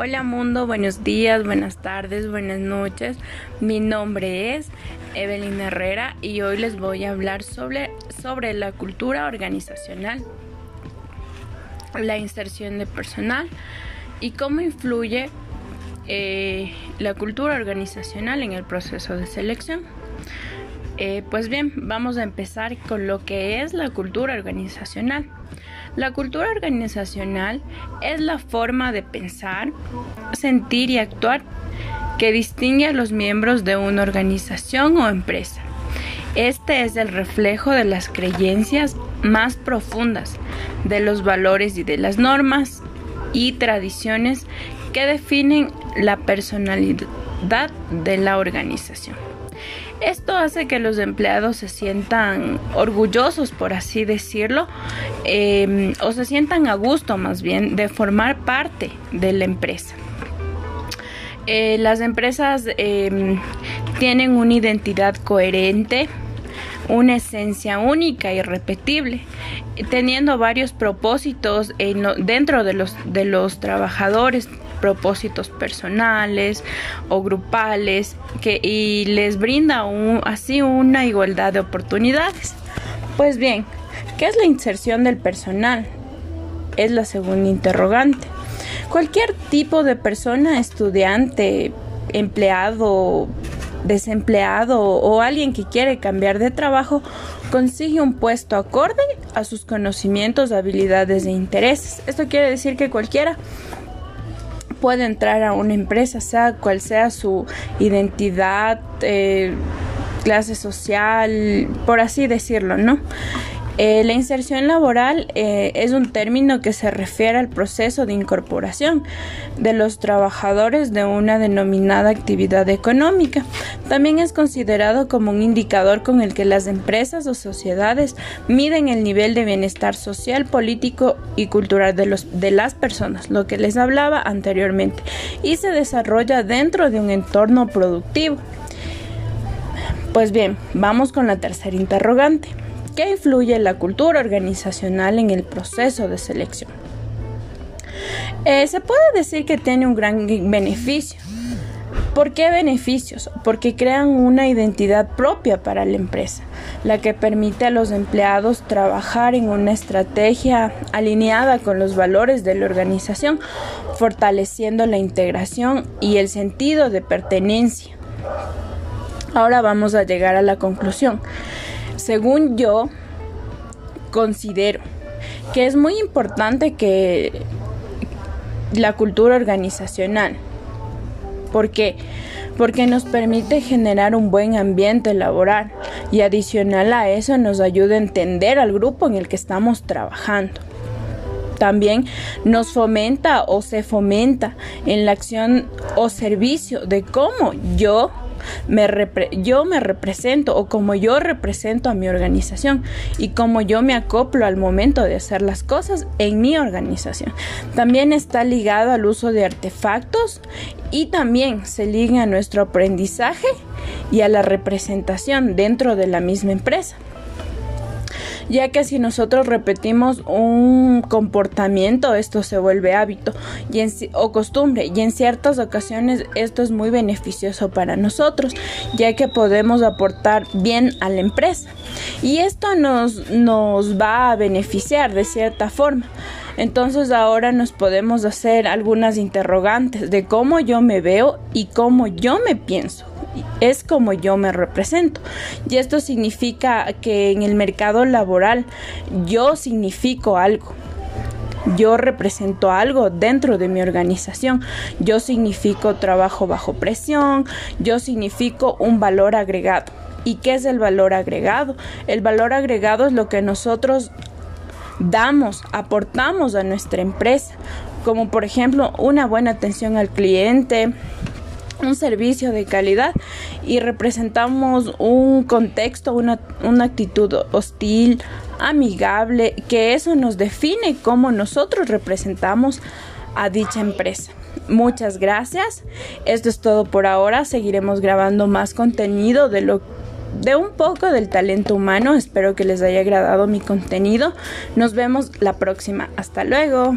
Hola mundo, buenos días, buenas tardes, buenas noches. Mi nombre es Evelyn Herrera y hoy les voy a hablar sobre, sobre la cultura organizacional, la inserción de personal y cómo influye eh, la cultura organizacional en el proceso de selección. Eh, pues bien, vamos a empezar con lo que es la cultura organizacional. La cultura organizacional es la forma de pensar, sentir y actuar que distingue a los miembros de una organización o empresa. Este es el reflejo de las creencias más profundas, de los valores y de las normas y tradiciones que definen la personalidad de la organización. Esto hace que los empleados se sientan orgullosos, por así decirlo, em, o se sientan a gusto más bien de formar parte de la empresa. Eh, las empresas em, tienen una identidad coherente, una esencia única y repetible, teniendo varios propósitos dentro de los, de los trabajadores, propósitos personales o grupales, que, y les brinda así una igualdad de oportunidades. Pues bien, ¿qué es la inserción del personal? Es la segunda interrogante. Cualquier tipo de persona, estudiante, empleado, desempleado o alguien que quiere cambiar de trabajo consigue un puesto acorde a sus conocimientos, habilidades e intereses. Esto quiere decir que cualquiera puede entrar a una empresa, sea cual sea su identidad, eh, clase social, por así decirlo, ¿no? Eh, la inserción laboral eh, es un término que se refiere al proceso de incorporación de los trabajadores de una denominada actividad económica. También es considerado como un indicador con el que las empresas o sociedades miden el nivel de bienestar social, político y cultural de, los, de las personas, lo que les hablaba anteriormente, y se desarrolla dentro de un entorno productivo. Pues bien, vamos con la tercera interrogante. ¿Qué influye la cultura organizacional en el proceso de selección? Eh, se puede decir que tiene un gran beneficio. ¿Por qué beneficios? Porque crean una identidad propia para la empresa, la que permite a los empleados trabajar en una estrategia alineada con los valores de la organización, fortaleciendo la integración y el sentido de pertenencia. Ahora vamos a llegar a la conclusión según yo, considero que es muy importante que la cultura organizacional, ¿por qué? Porque nos permite generar un buen ambiente laboral y adicional a eso nos ayuda a entender al grupo en el que estamos trabajando. También nos fomenta o se fomenta en la acción o servicio de cómo yo me yo me represento o como yo represento a mi organización y como yo me acoplo al momento de hacer las cosas en mi organización. También está ligado al uso de artefactos y también se liga a nuestro aprendizaje y a la representación dentro de la misma empresa ya que si nosotros repetimos un comportamiento, esto se vuelve hábito y o costumbre, y en ciertas ocasiones esto es muy beneficioso para nosotros, ya que podemos aportar bien a la empresa. Y esto nos, nos va a beneficiar de cierta forma. Entonces ahora nos podemos hacer algunas interrogantes de cómo yo me veo y cómo yo me pienso es como yo me represento. Y esto significa que en el mercado laboral yo significo algo. Yo represento algo dentro de mi organización. Yo significo trabajo bajo presión. Yo significo un valor agregado. ¿Y qué es el valor agregado? El valor agregado es lo que nosotros damos, aportamos a nuestra empresa, como por ejemplo una buena atención al cliente, un servicio de calidad y representamos un contexto, una, una, actitud hostil, amigable, que eso nos define cómo nosotros representamos a dicha empresa. Muchas gracias. Esto es todo por ahora. Seguiremos grabando más contenido de lo de un poco del talento humano. Espero que les haya agradado mi contenido. Nos vemos la próxima. Hasta luego.